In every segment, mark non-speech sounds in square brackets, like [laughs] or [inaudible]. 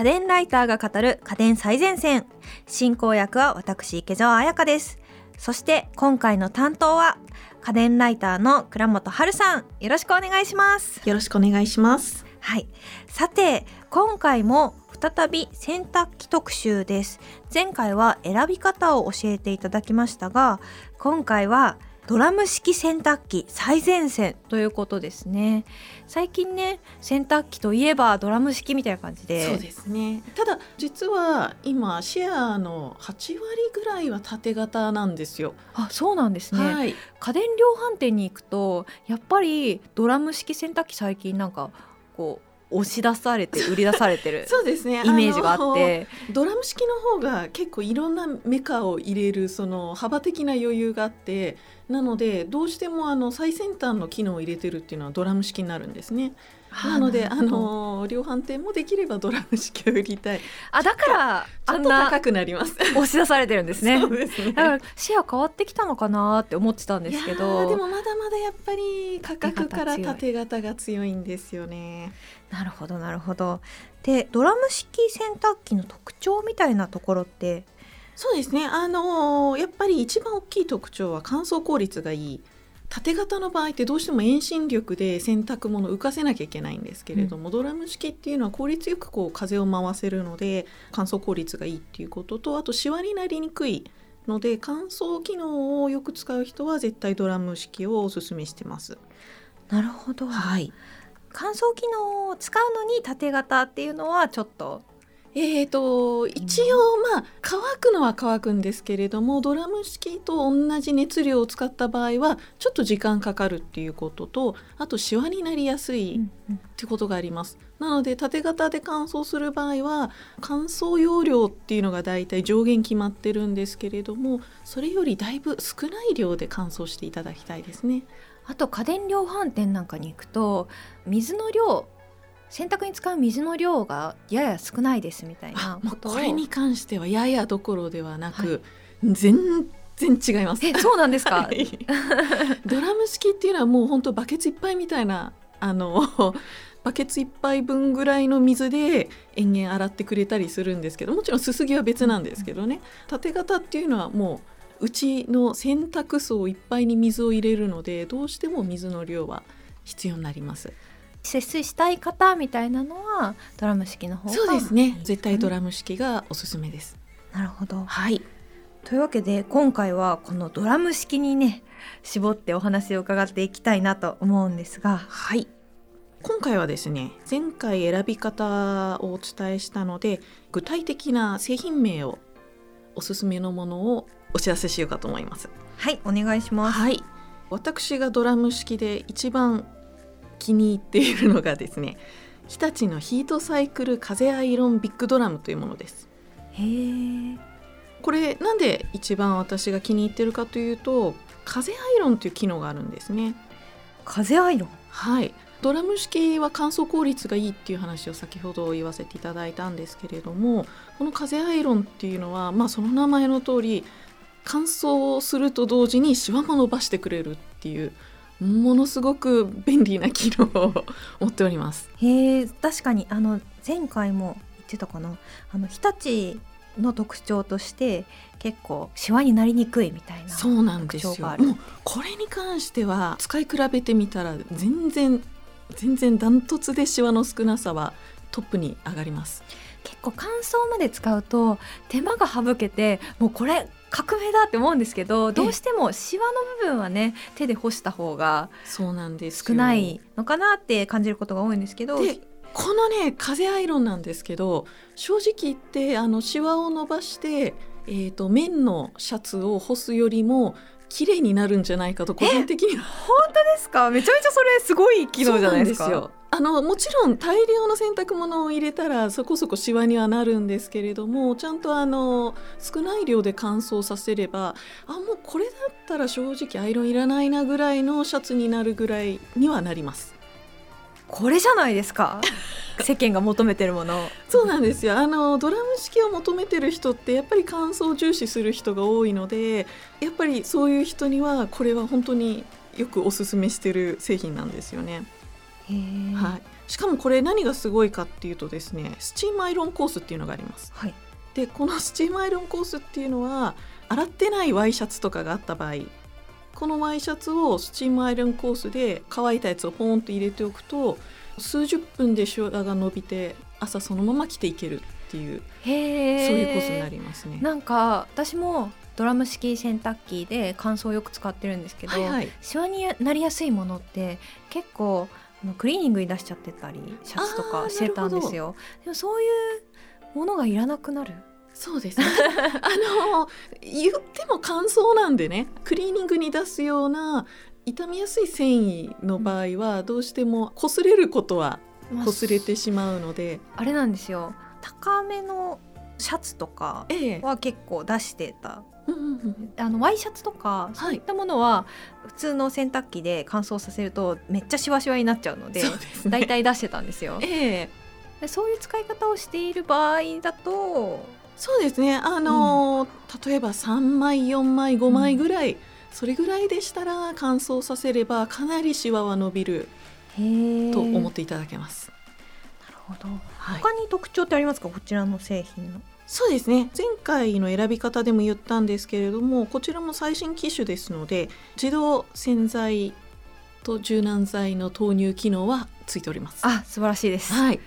家電ライターが語る家電最前線。進行役は私池澤彩香です。そして今回の担当は家電ライターの倉本春さん。よろしくお願いします。よろしくお願いします。はい。さて今回も再び洗濯機特集です。前回は選び方を教えていただきましたが今回はドラム式洗濯機最前線ということですね。最近ね洗濯機といえばドラム式みたいな感じで。そうですね。ただ実は今シェアの8割ぐらいは縦型なんですよ。あそうなんですね、はい、家電量販店に行くとやっぱりドラム式洗濯機最近なんかこう押し出されて売り出されてる [laughs] そうですねイメージがあってドラム式の方が結構いろんなメカを入れるその幅的な余裕があってなのでどうしてもあの最先端の機能を入れてるっていうのはドラム式になるんですね。なのであの量販店もできればドラム式を売りたい。あだからちょっと高くなります。押し出されてるんですね。[laughs] そうですね。だからシェア変わってきたのかなって思ってたんですけど。でもまだまだやっぱり価格から縦型が強いんですよね。なるほどなるほど。でドラム式洗濯機の特徴みたいなところって？そうですねあのやっぱり一番大きい特徴は乾燥効率がいい縦型の場合ってどうしても遠心力で洗濯物を浮かせなきゃいけないんですけれども、うん、ドラム式っていうのは効率よくこう風を回せるので乾燥効率がいいっていうこととあとシワになりにくいので乾燥機能をよく使う人は絶対ドラム式をおすすめしてます。なるほど、はい、乾燥機能を使うのに縦型っていうのはちょっとえーと、一応まあ乾くのは乾くんですけれどもドラム式と同じ熱量を使った場合はちょっと時間かかるっていうこととあとシワになりやすいってことがあります。なので縦型で乾燥する場合は乾燥容量っていうのがだいたい上限決まってるんですけれどもそれよりだいぶ少ない量で乾燥していただきたいですね。あと家電量販店なんかに行くと水の量洗濯に使う水の量がやや少ないですみたいなこれに関してはややどころではなく、はい、全然違います。えそうなんですか、[laughs] はい、ドラム式っていうのはもう本当バケツいっぱいみたいなあの [laughs] バケツ1杯分ぐらいの水で延々洗ってくれたりするんですけどもちろんすすぎは別なんですけどね。縦型っていうのはもううちの洗濯槽いっぱいに水を入れるのでどうしても水の量は必要になります。節水したい方みたいなのはドラム式の方がそうですね。絶対ドラム式がおすすめです、なるほど。はい。というわけで今回はこのドラム式にね絞ってお話を伺っていきたいなと思うんですが。はい。今回はですね前回選び方をお伝えしたので具体的な製品名をおすすめのものをお知らせしようかと思います。はいお願いします。はい。私がドラム式で一番気に入っているのがですね日立のヒートサイクル風アイロンビッグドラムというものです。へえこれなんで一番私が気に入ってるかというと風アイロンという機能があるんですね。風アイロン？はい。ドラム式は乾燥効率がいいっていう話を先ほど言わせていただいたんですけれどもこの風アイロンっていうのはまあその名前の通り乾燥すると同時にシワも伸ばしてくれるっていうものすごく便利な機能を持っております。へえ確かにあの前回も言ってたかな。あの日立の特徴として結構シワになりにくいみたいなそうなんですよ。もうこれに関しては使い比べてみたら全然全然ダントツでシワの少なさはトップに上がります。結構乾燥まで使うと手間が省けてもうこれ革命だって思うんですけどどうしてもシワの部分はね手で干した方がそうなんです少ないのかなって感じることが多いんですけど。このね風アイロンなんですけど正直言ってあのシワを伸ばして、えーと、綿のシャツを干すよりも綺麗になるんじゃないかと個人的には。本当ですか？めちゃめちゃそれすごい機能じゃないですか？あのもちろん大量の洗濯物を入れたらそこそこシワにはなるんですけれどもちゃんとあの少ない量で乾燥させればあもうこれだったら正直アイロンいらないなぐらいのシャツになるぐらいにはなります。これじゃないですか？[laughs] 世間が求めてるものそうなんですよあのドラム式を求めてる人ってやっぱり乾燥を重視する人が多いのでやっぱりそういう人にはこれは本当によくおすすめしてる製品なんですよね。はい、しかもこれ何がすごいかっていうとですねスチームアイロンコースっていうのがあります。はい。でこのスチームアイロンコースっていうのは洗ってないワイシャツとかがあった場合このワイシャツをスチームアイロンコースで乾いたやつをポーンと入れておくと数十分でシワが伸びて朝そのまま着ていけるっていうそういうコースになりますね。なんか私もドラム式洗濯機で乾燥をよく使ってるんですけど、はいはい、シワになりやすいものって結構クリーニングに出しちゃってたりシャツとかしてたんですよ。でもそういうものがいらなくなる。そうですね。[laughs] あの言っても乾燥なんでねクリーニングに出すような傷みやすい繊維の場合はどうしても擦れることはまあ擦れてしまうので、あれなんですよ。高めのシャツとかええ。は結構出してたあのワイシャツとかそういったものは普通の洗濯機で乾燥させるとめっちゃシワシワになっちゃうので大体出してたんですよ。ええ。でそういう使い方をしている場合だとそうですね。あの、例えば3枚4枚5枚ぐらい、それぐらいでしたら乾燥させればかなりシワは伸びると思っていただけます、なるほど。はい。他に特徴ってありますか？こちらの製品のそうですね前回の選び方でも言ったんですけれどもこちらも最新機種ですので自動洗剤と柔軟剤の投入機能はついております。あ素晴らしいですはい、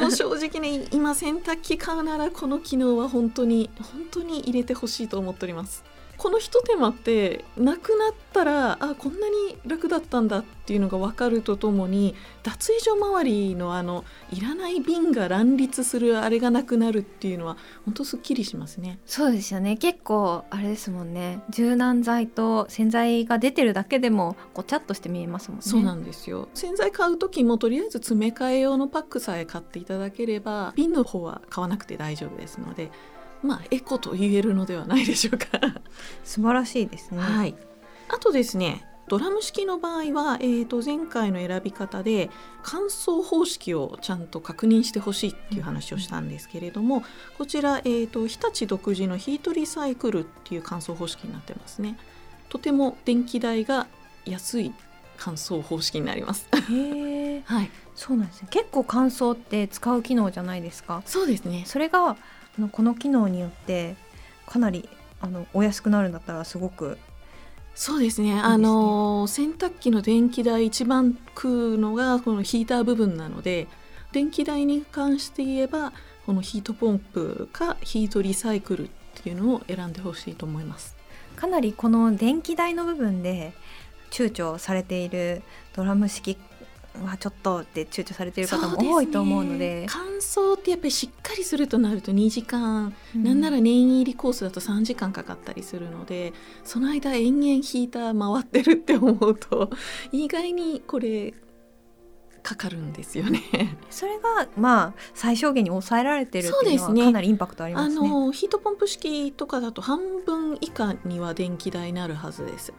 もう正直ね今洗濯機買うならこの機能は本当に本当に入れてほしいと思っております。このひと手間ってなくなったらあこんなに楽だったんだっていうのが分かるとともに脱衣所周りのあのいらない瓶が乱立するあれがなくなるっていうのは本当すっきりしますね。そうですよね。結構あれですもんね。柔軟剤と洗剤が出てるだけでもごちゃっとして見えますもんね。そうなんですよ。洗剤買う時もとりあえず詰め替え用のパックさえ買っていただければ瓶の方は買わなくて大丈夫ですのでまあエコと言えるのではないでしょうか。素晴らしいですね。はい、あとですねドラム式の場合は、えー、と前回の選び方で乾燥方式をちゃんと確認してほしいっていう話をしたんですけれどもこちら、えー、と日立独自のヒートリサイクルっていう乾燥方式になってますね。とても電気代が安い乾燥方式になります。へえ [laughs] はい。そうなんですね。結構乾燥って使う機能じゃないですか？そうですね。それがあのこの機能によってかなりあのお安くなるんだったらすごくそうですねあの洗濯機の電気代一番食うのがこのヒーター部分なので電気代に関して言えばこのヒートポンプかヒートリサイクルっていうのを選んでほしいと思います。かなりこの電気代の部分で躊躇されているドラム式はちょっとって躊躇されている方も多いと思うので乾燥ってやっぱりしっかりするとなると2時間、うんなんなら念入りコースだと3時間かかったりするのでその間延々ヒーター回ってるって思うと [laughs] 意外にこれかかるんですよね。それがまあ最小限に抑えられてるっていうのはそうですねかなりインパクトありまあすね。のヒートポンプ式とかだと半分以下には電気代になるはずです。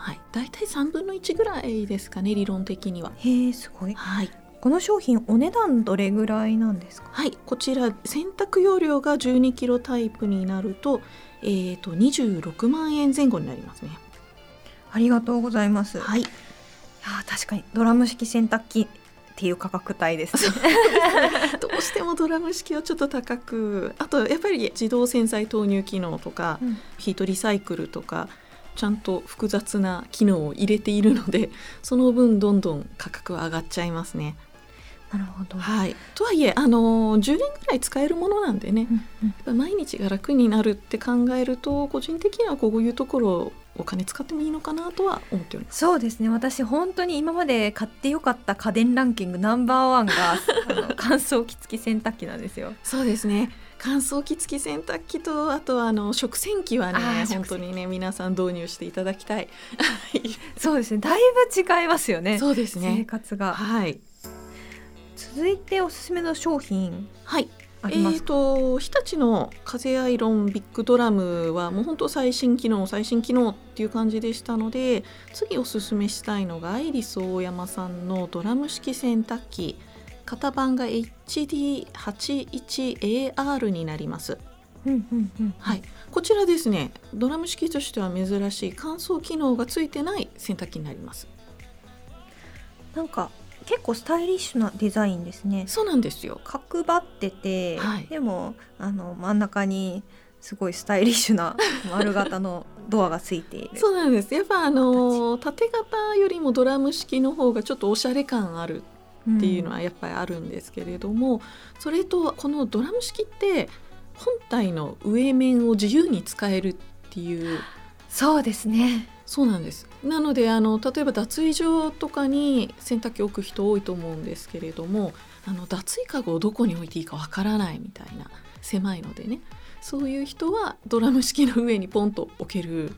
はい、だいたい3分の1ぐらいですかね理論的には。へえすごい。はい、この商品お値段どれぐらいなんですか？はい、こちら洗濯容量が12キロタイプになると,、えー、と26万円前後になりますね。ありがとうございます。い、はい、やー確かにドラム式洗濯機っていう価格帯 [laughs] ですね。どうしてもドラム式はちょっと高くあとやっぱり自動洗剤投入機能とか、うんヒートリサイクルとかちゃんと複雑な機能を入れているので [laughs] その分どんどん価格は上がっちゃいますね。なるほど。はい、とはいえ、あの10年ぐらい使えるものなんでねうんうん毎日が楽になるって考えると個人的にはこういうところお金使ってもいいのかなとは思っております。そうですね私本当に今まで買ってよかった家電ランキングナンバーワンが [laughs] あの乾燥機付き洗濯機なんですよ。そうですね乾燥機付き洗濯機とあとはあの食洗機はあねー本当にね皆さん導入していただきたい。[laughs] そうですねだいぶ違いますよねそうです生ね。活が。はい。続いておすすめの商品はい。えー、ありますか、と日立の風アイロンビッグドラムはもう本当最新機能最新機能っていう感じでしたので次おすすめしたいのがアイリス大山さんのドラム式洗濯機型番が HD81AR になります。うんうんうん。はい、こちらですねドラム式としては珍しい乾燥機能がついてない洗濯機になります。なんか結構スタイリッシュなデザインですね。そうなんですよ。角張ってて、はい。でもあの真ん中にすごいスタイリッシュな丸型の [laughs] ドアがついている。そうなんです。やっぱあの縦型よりもドラム式の方がちょっとおしゃれ感あるっていうのはやっぱりあるんですけれども、それとこのドラム式って本体の上面を自由に使えるっていうそうですね。そうなんです。なのであの例えば脱衣所とかに洗濯機置く人多いと思うんですけれどもあの脱衣かごをどこに置いていいかわからないみたいな狭いのでねそういう人はドラム式の上にポンと置ける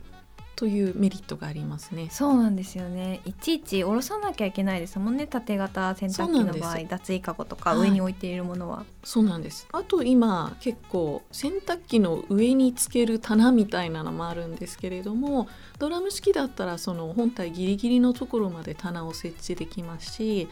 というメリットがありますね。そうなんですよね。いちいち下ろさなきゃいけないですもんね縦型洗濯機の場合。脱衣かごとかはい。上に置いているものは、そうなんです。あと今結構洗濯機の上につける棚みたいなのもあるんですけれどもドラム式だったらその本体ギリギリのところまで棚を設置できますし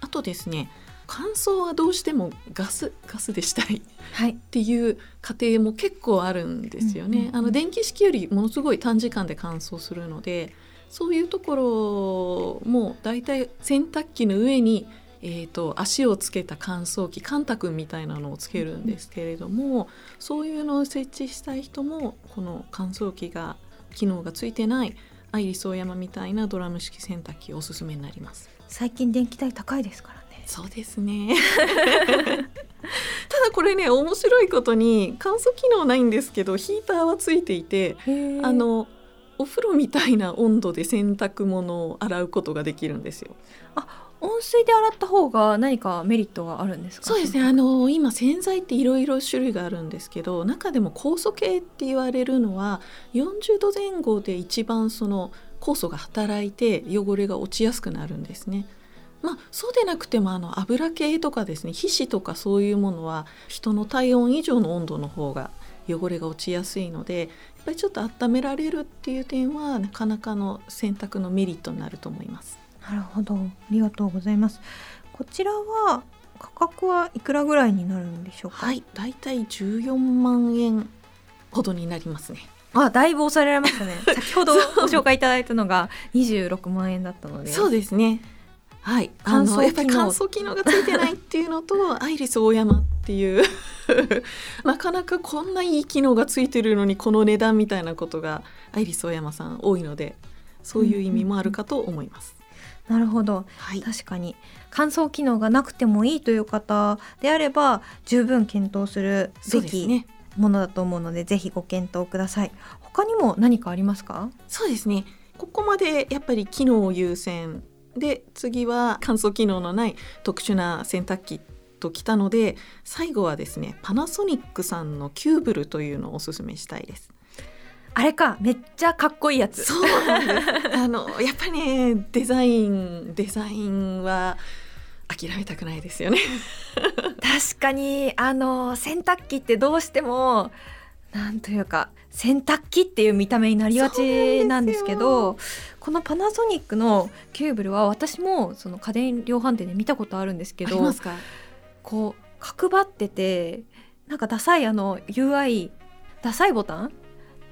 あとですね乾燥はどうしてもガスガスでしたいっはいていう過程も結構あるんですよね。うんうんうんあの電気式よりものすごい短時間で乾燥するのでそういうところもだいたい洗濯機の上に、えー、と足をつけた乾燥機カンタ君みたいなのをつけるんですけれどもそういうのを設置したい人もこの乾燥機が機能がついてないアイリスオーヤマみたいなドラム式洗濯機おすすめになります。最近電気代高いですからねそうですね。[laughs] ただこれね面白いことに乾燥機能ないんですけどヒーターはついていてあのお風呂みたいな温度で洗濯物を洗うことができるんですよ。温水で洗った方が何かメリットがあるんですか？そうですね。あの今洗剤っていろいろ種類があるんですけど中でも酵素系って言われるのは40度前後で一番その酵素が働いて汚れが落ちやすくなるんですね。まあ、そうでなくてもあの油系とかですね皮脂とかそういうものは人の体温以上の温度の方が汚れが落ちやすいのでやっぱりちょっと温められるっていう点はなかなかの洗濯のメリットになると思います。なるほど。ありがとうございます。こちらは価格はいくらぐらいになるんでしょうか？はい、だいたい14万円ほどになりますね。あだいぶ抑えられましたね。[laughs] 先ほどご紹介いただいたのが26万円だったので。そうですね。はい、あ乾燥機能のやっぱり乾燥機能がついてないっていうのと [laughs] アイリスオーヤマっていう [laughs] なかなかこんないい機能がついてるのにこの値段みたいなことがアイリスオーヤマさん多いのでそういう意味もあるかと思います。なるほど。はい、確かに。乾燥機能がなくてもいいという方であれば十分検討するべきね。ものだと思うのでぜひご検討ください。他にも何かありますか？そうですね。ここまでやっぱり機能優先で次は乾燥機能のない特殊な洗濯機ときたので最後はですねパナソニックさんのキューブルというのをおすすめしたいです。あれかめっちゃかっこいいやつそうなんです。あのやっぱりねデザインデザインは諦めたくないですよね。確かにあの洗濯機ってどうしてもなんというか洗濯機っていう見た目になりがちなんですけどこのパナソニックのキューブルは私もその家電量販店で見たことあるんですけどありますか？こう角張っててなんかダサいあの UI ダサいボタン？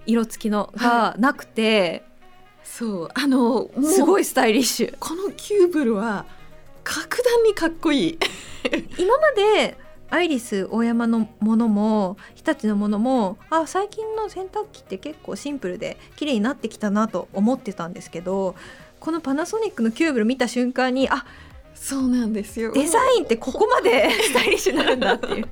色付きのがなくて、そうあのすごいスタイリッシュこのキューブルは格段にかっこいい。今までアイリスオーヤマのものも日立のものもあ最近の洗濯機って結構シンプルで綺麗になってきたなと思ってたんですけどこのパナソニックのキューブル見た瞬間にあそうなんですよ。デザインってここまで [laughs] スタイリッシュになるんだっていう。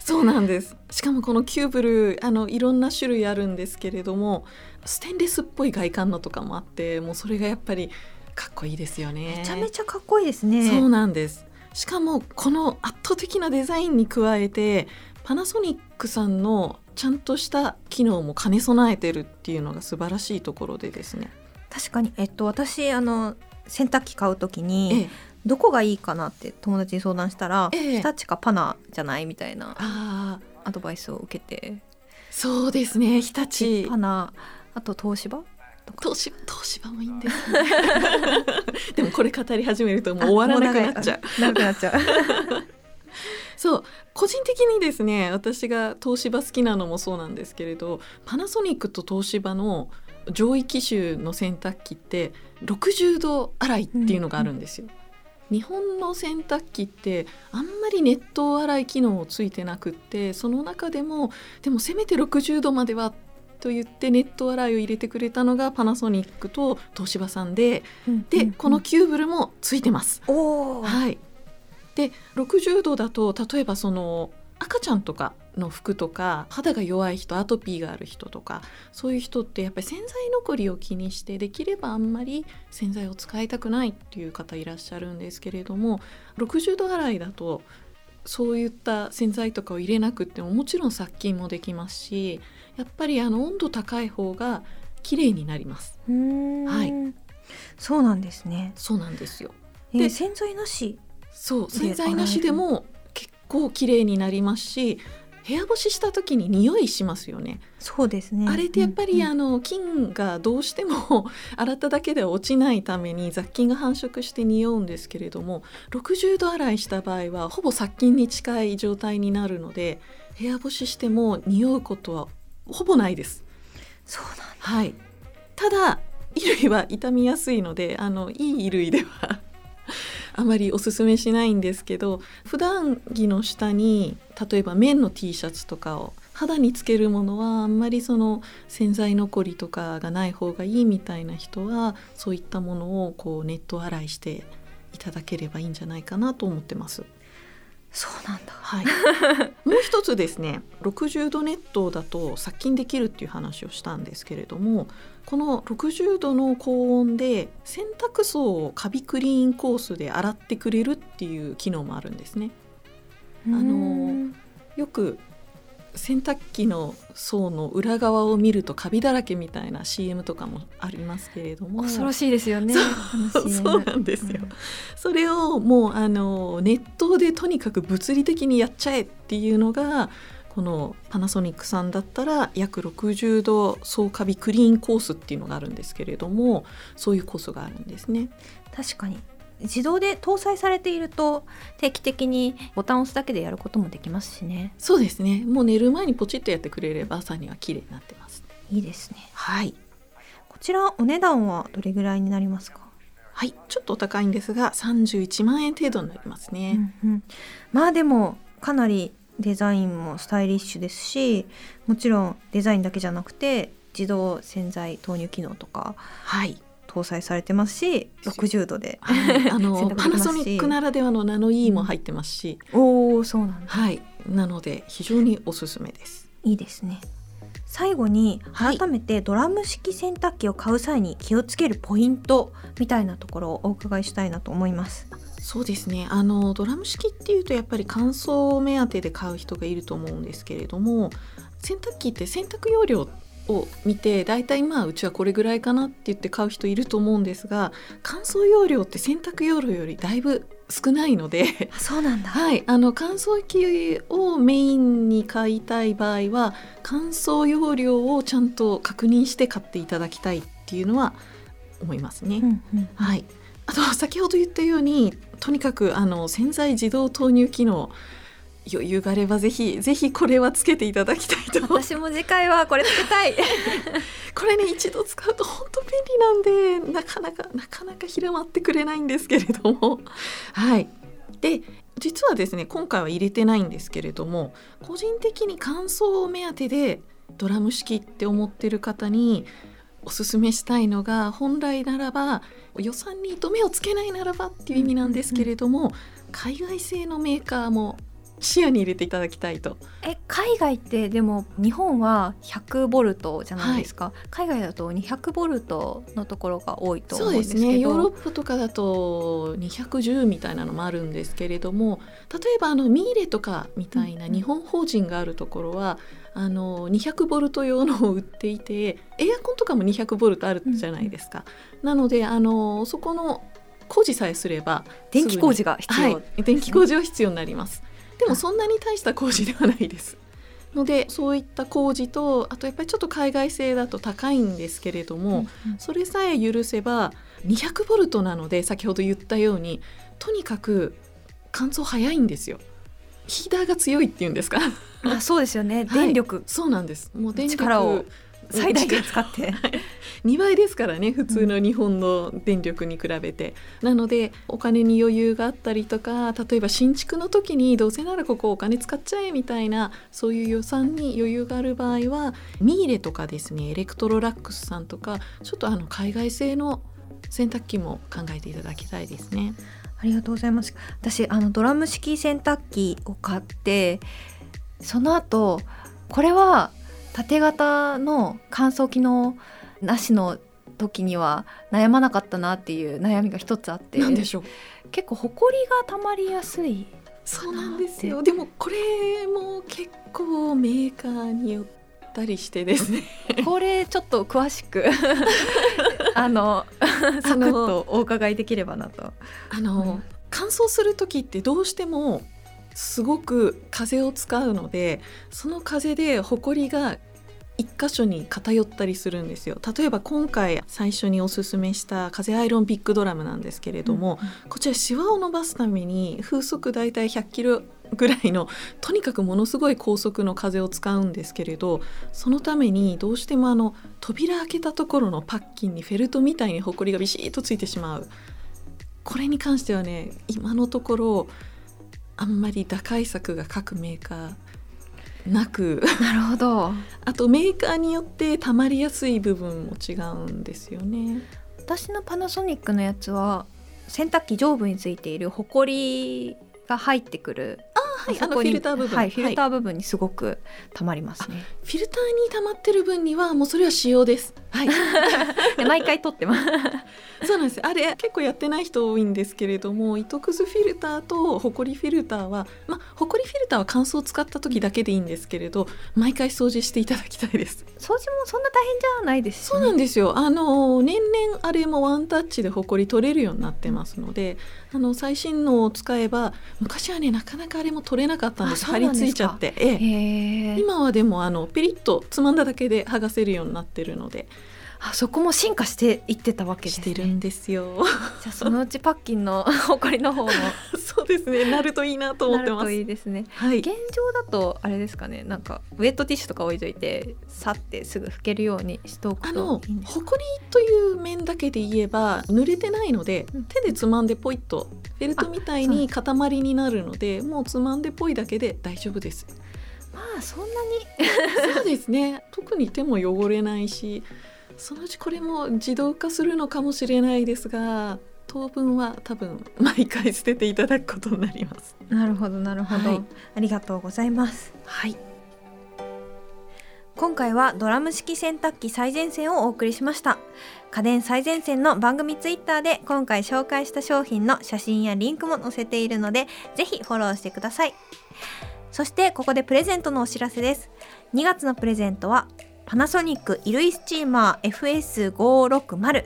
そうなんですしかもこのキューブルあのいろんな種類あるんですけれどもステンレスっぽい外観のとかもあってもうそれがやっぱりかっこいいですよねめちゃめちゃかっこいいですね。そうなんですしかもこの圧倒的なデザインに加えてパナソニックさんのちゃんとした機能も兼ね備えてるっていうのが素晴らしいところでですね、確かに、えっと、私あの洗濯機買うときえにえ、どこがいいかなって友達に相談したら、ええ。日立かパナじゃないみたいなアドバイスを受けて。そうですね日立。パナあと東芝？東芝東芝もいいんです、ね、[laughs] でもこれ語り始めるともう終わらなくなっちゃう。う長くなっちゃう。[laughs] そう個人的にですね私が東芝好きなのもそうなんですけれどパナソニックと東芝の上位機種の洗濯機って60度洗いっていうのがあるんですよ。日本の洗濯機ってあんまり熱湯洗い機能ついてなくってその中でもでもせめて60度まではと言ってネット洗いを入れてくれたのがパナソニックと東芝さんで、で、このキューブルもついてます。はい、で60度だと例えばその赤ちゃんとかの服とか肌が弱い人アトピーがある人とかそういう人ってやっぱり洗剤残りを気にしてできればあんまり洗剤を使いたくないっていう方いらっしゃるんですけれども60度洗いだとそういった洗剤とかを入れなくてももちろん殺菌もできますしやっぱりあの温度高い方が綺麗になります。はい。そうなんですね。そうなんですよ。で洗剤なし？そう洗剤なしでも結構綺麗になりますし部屋干しした時に匂いしますよね。そうですね。あれってやっぱり、うんうん、あの菌がどうしても [laughs] 洗っただけでは落ちないために雑菌が繁殖して匂うんですけれども、60度洗いした場合はほぼ殺菌に近い状態になるので、部屋干ししても匂うことはほぼないです。そうなんはい。ただ衣類は傷みやすいので、あのいい衣類ではあまりおすすめしないんですけど普段着の下に例えば綿の T シャツとかを肌につけるものはあんまりその洗剤残りとかがない方がいいみたいな人はそういったものをこうネット洗いしていただければいいんじゃないかなと思ってます。そうなんだ、はい、[laughs] もう一つですね60度熱湯だと殺菌できるっていう話をしたんですけれどもこの60度の高温で洗濯槽をカビクリーンコースで洗ってくれるっていう機能もあるんですね。あのよく洗濯機の層の裏側を見るとカビだらけみたいな CM とかもありますけれども。恐ろしいですよね。そうなんですよ、うん、それをもうあの熱湯でとにかく物理的にやっちゃえっていうのがこのパナソニックさんだったら約60度総カビクリーンコースっていうのがあるんですけれどもそういうコースがあるんですね。確かに自動で搭載されていると定期的にボタンを押すだけでやることもできますしね。そうですね。もう寝る前にポチッとやってくれれば朝には綺麗になってます。いいですね。はい。こちらお値段はどれぐらいになりますか？はい。ちょっとお高いんですが31万円程度になりますね、うんうん、まあでもかなりデザインもスタイリッシュですしもちろんデザインだけじゃなくて自動洗剤投入機能とか、はい、搭載されてますし60度で、あの [laughs] パナソニックならではのナノイ、ーも入ってますし、うん、おおそうなんはい。なので非常におすすめです。いいですね。最後に改めてドラム式洗濯機を買う際に気をつけるポイントみたいなところをお伺いしたいなと思います。そうですね。あのドラム式っていうとやっぱり乾燥目当てで買う人がいると思うんですけれども洗濯機って洗濯容量を見て大体まあうちはこれぐらいかなって言って買う人いると思うんですが乾燥容量って洗濯容量よりだいぶ少ないのでそうなんだ、はい、あの乾燥機をメインに買いたい場合は乾燥容量をちゃんと確認して買っていただきたいっていうのは思いますね。うんうん、はい、あと先ほど言ったようにとにかくあの洗剤自動投入機能余裕があればぜひぜひこれはつけていただきたいと私も次回はこれつけたいこれね一度使うと本当便利なんでなかなかなかなか広まってくれないんですけれどもはいで実はですね今回は入れてないんですけれども個人的に乾燥を目当てでドラム式って思ってる方におすすめしたいのが本来ならば予算に糸目をつけないならばっていう意味なんですけれども、海外製のメーカーも視野に入れていただきたいと。え海外ってでも日本は100ボルトじゃないですか、はい、海外だと200ボルトのところが多いと思うんですけど。そうですね。ヨーロッパとかだと210みたいなのもあるんですけれども例えばあのミーレとかみたいな日本法人があるところは、うん、あの200ボルト用のを売っていてエアコンとかも200ボルトあるじゃないですか。うん、なのであのそこの工事さえすれば電気工事が必要、はい、電気工事は必要になります。でもそんなに大した工事ではないです。のでそういった工事とあとやっぱりちょっと海外製だと高いんですけれども、うんうん、それさえ許せば200ボルトなので先ほど言ったようにとにかく乾燥早いんですよ。ヒーターが強いっていうんですか？あそうですよね。電力、はい、そうなんです。もう電力を最大限使って。[laughs] 2倍ですからね普通の日本の電力に比べて、なのでお金に余裕があったりとか例えば新築の時にどうせならここお金使っちゃえみたいなそういう予算に余裕がある場合はミーレとかですねエレクトロラックスさんとかちょっとあの海外製の洗濯機も考えていただきたいですね。ありがとうございます。私あのドラム式洗濯機を買ってその後これは縦型の乾燥機能なしの時には悩まなかったなっていう悩みが一つあって。何でしょう。結構ほこりがたまりやすい。そうなんですよ。でもこれも結構メーカーによったりしてですね。これちょっと詳しく [laughs] あの [laughs] サクッとお伺いできればなと。あの、乾燥する時ってどうしてもすごく風を使うのでその風でほこりが一箇所に偏ったりするんですよ。例えば今回最初におすすめした風アイロンビッグドラムなんですけれども、うんうん、こちらシワを伸ばすために風速だいたい100キロぐらいの [laughs] とにかくものすごい高速の風を使うんですけれどそのためにどうしてもあの扉開けたところのパッキンにフェルトみたいにほこりがビシッとついてしまう。これに関してはね今のところあんまり打開策が各メーカーなく。なるほど。あとメーカーによってたまりやすい部分も違うんですよね。私のパナソニックのやつは洗濯機上部についているホコリが入ってくるはい、あのフィルター部分、はい、フィルター部分にすごくたまりますね、フィルターにたまってる分にはもうそれは使用です。はい。[laughs] 毎回取ってます。そうなんです。あれ結構やってない人多いんですけれども糸くずフィルターとホコリフィルターはまあホコリフィルターは乾燥を使った時だけでいいんですけれど毎回掃除していただきたいです。掃除もそんな大変じゃないです、ね、そうなんですよ。あの年々あれもワンタッチでホコリ取れるようになってますのであの最新のを使えば昔はねなかなかあれも取れなかったんです貼り付いちゃって、ええ、今はでもあのペリッとつまんだだけで剥がせるようになってるのであそこも進化していってたわけです、ね、してるんですよ。じゃあそのうちパッキンの誇りの方も。[laughs] そうですね。なるといいなと思ってます。いいですね、はい、現状だとあれですかね。なんかウェットティッシュとか置いといてさってすぐ拭けるようにしておくと。いいんですか誇りという面だけで言えば濡れてないので、うん、手でつまんでポイッとフェルトみたいに塊になるのでもうつまんでぽいだけで大丈夫です。まあそんなに。[laughs] そうですね。特に手も汚れないしそのうちこれも自動化するのかもしれないですが当分は多分毎回捨てていただくことになります。なるほどなるほど、はい、ありがとうございます。はい。今回はドラム式洗濯機最前線をお送りしました。家電最前線の番組ツイッターで今回紹介した商品の写真やリンクも載せているのでぜひフォローしてください。そしてここでプレゼントのお知らせです。2月のプレゼントはパナソニック衣類スチーマー FS560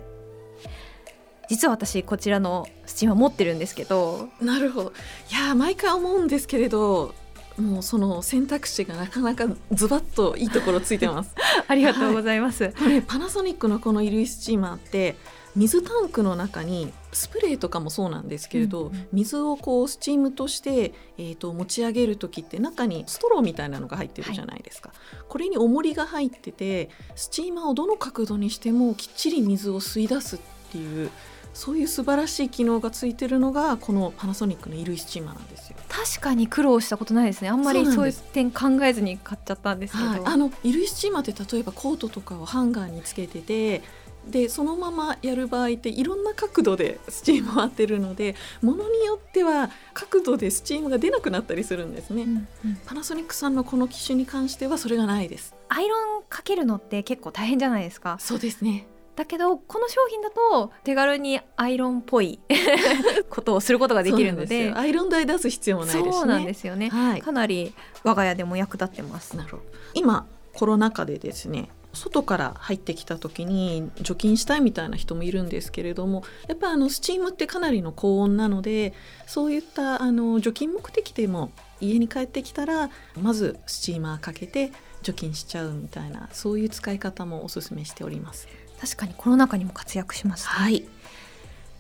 実は私こちらのスチーマー持ってるんですけど。なるほど。いや毎回思うんですけれどもうその選択肢がなかなかズバッといいところついてます。[laughs] ありがとうございます、はい、これパナソニックのこの衣類スチーマーって水タンクの中にスプレーとかもそうなんですけれど、うんうん、水をこうスチームとして、えー、と持ち上げる時って中にストローみたいなのが入ってるじゃないですか、はい、これに重りが入っててスチーマーをどの角度にしてもきっちり水を吸い出すっていうそういう素晴らしい機能がついてるのがこのパナソニックの衣類スチーマーなんですよ。確かに苦労したことないですね。あんまりそういう点考えずに買っちゃったんですけど、はい、あの衣類スチーマーって例えばコートとかをハンガーにつけててでそのままやる場合っていろんな角度でスチームを当てるのでものによっては角度でスチームが出なくなったりするんですね、うんうん、パナソニックさんのこの機種に関してはそれがないです。アイロンかけるのって結構大変じゃないですか。そうですね。だけどこの商品だと手軽にアイロンっぽい [laughs] ことをすることができるので。アイロン台出す必要もないですね。そうなんですよね、はい、かなり我が家でも役立ってます。なるほど。今コロナ禍でですね外から入ってきた時に除菌したいみたいな人もいるんですけれどもやっぱあのスチームってかなりの高温なのでそういったあの除菌目的でも家に帰ってきたらまずスチーマーかけて除菌しちゃうみたいなそういう使い方もおすすめしております。確かにコロナ禍にも活躍します、ね、はい。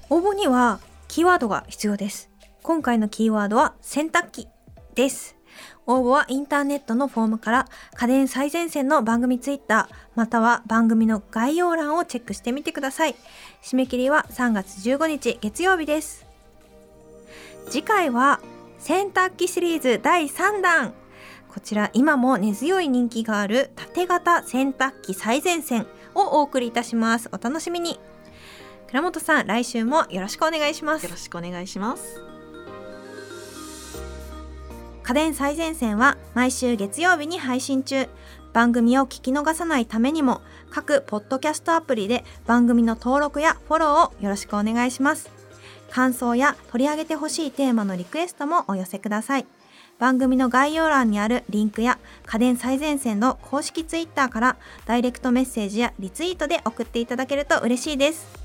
応募にはキーワードが必要です。今回のキーワードは洗濯機です応募はインターネットのフォームから家電最前線の番組ツイッターまたは番組の概要欄をチェックしてみてください。締め切りは3月15日月曜日です。次回は洗濯機シリーズ第3弾。こちら今も根強い人気がある縦型洗濯機最前線をお送りいたします。お楽しみに。倉本さん来週もよろしくお願いします。よろしくお願いします。家電最前線は毎週月曜日に配信中。番組を聞き逃さないためにも各ポッドキャストアプリで番組の登録やフォローをよろしくお願いします。感想や取り上げてほしいテーマのリクエストもお寄せください。番組の概要欄にあるリンクや家電最前線の公式ツイッターからダイレクトメッセージやリツイートで送っていただけると嬉しいです。